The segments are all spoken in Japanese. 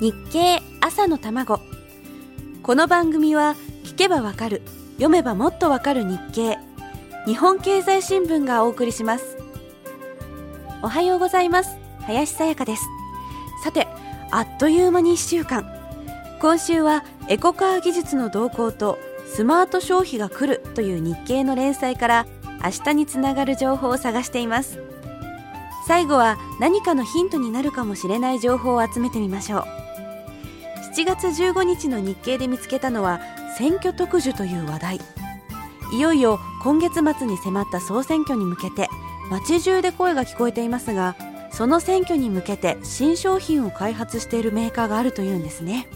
日経朝の卵。この番組は聞けばわかる読めばもっとわかる日経。日本経済新聞がお送りします。おはようございます。林さやかです。さてあっという間に1週間。今週はエコカー技術の動向とスマート消費が来るという日経の連載から明日につながる情報を探しています。最後は何かのヒントになるかもしれない情報を集めてみましょう。7月15日の日経で見つけたのは選挙特需という話題。いよいよ今月末に迫った総選挙に向けて街中で声が聞こえていますがその選挙に向けて新商品を開発しているメーカーがあるというんですね。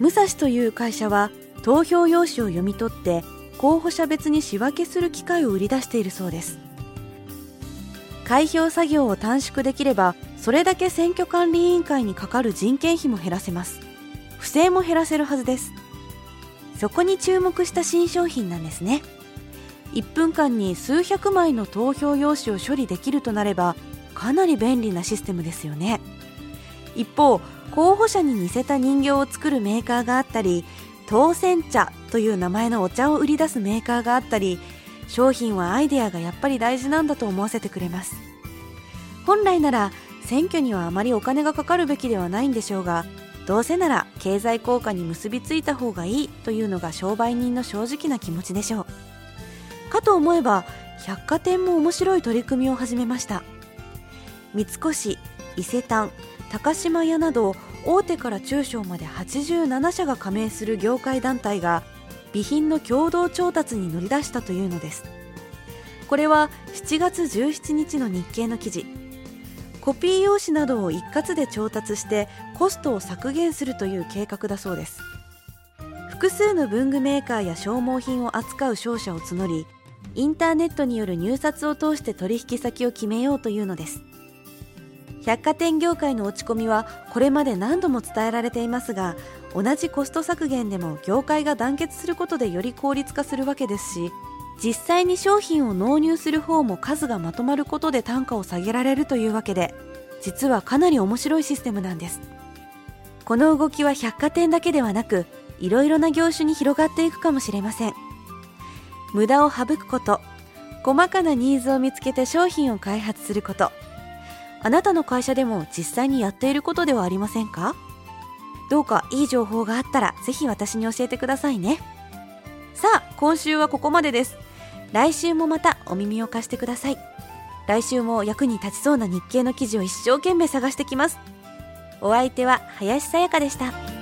武蔵という会社は投票用紙を読み取って候補者別に仕分けする機械を売り出しているそうです。開票作業を短縮できればそれだけ選挙管理委員会にかかる人件費も減らせます。不正も減らせるはずです。そこに注目した新商品なんですね。1分間に数百枚の投票用紙を処理できるとなればかなり便利なシステムですよね。一方候補者に似せた人形を作るメーカーがあったり当選茶という名前のお茶を売り出すメーカーがあったり商品はアイデアがやっぱり大事なんだと思わせてくれます。本来なら選挙にはあまりお金がかかるべきではないんでしょうがどうせなら経済効果に結びついた方がいいというのが商売人の正直な気持ちでしょう。かと思えば百貨店も面白い取り組みを始めました。三越伊勢丹高島屋など大手から中小まで87社が加盟する業界団体が備品の共同調達に乗り出したというのです。これは7月17日の日経の記事。コピー用紙などを一括で調達してコストを削減するという計画だそうです。複数の文具メーカーや消耗品を扱う商社を募りインターネットによる入札を通して取引先を決めようというのです。百貨店業界の落ち込みはこれまで何度も伝えられていますが同じコスト削減でも業界が団結することでより効率化するわけですし実際に商品を納入する方も数がまとまることで単価を下げられるというわけで実はかなり面白いシステムなんです。この動きは百貨店だけではなくいろいろな業種に広がっていくかもしれません。無駄を省くこと細かなニーズを見つけて商品を開発することあなたの会社でも実際にやっていることではありませんか？どうかいい情報があったらぜひ私に教えてくださいね。さあ今週はここまでです。来週もまたお耳を貸してください。来週も役に立ちそうな日経の記事を一生懸命探してきます。お相手は林さやかでした。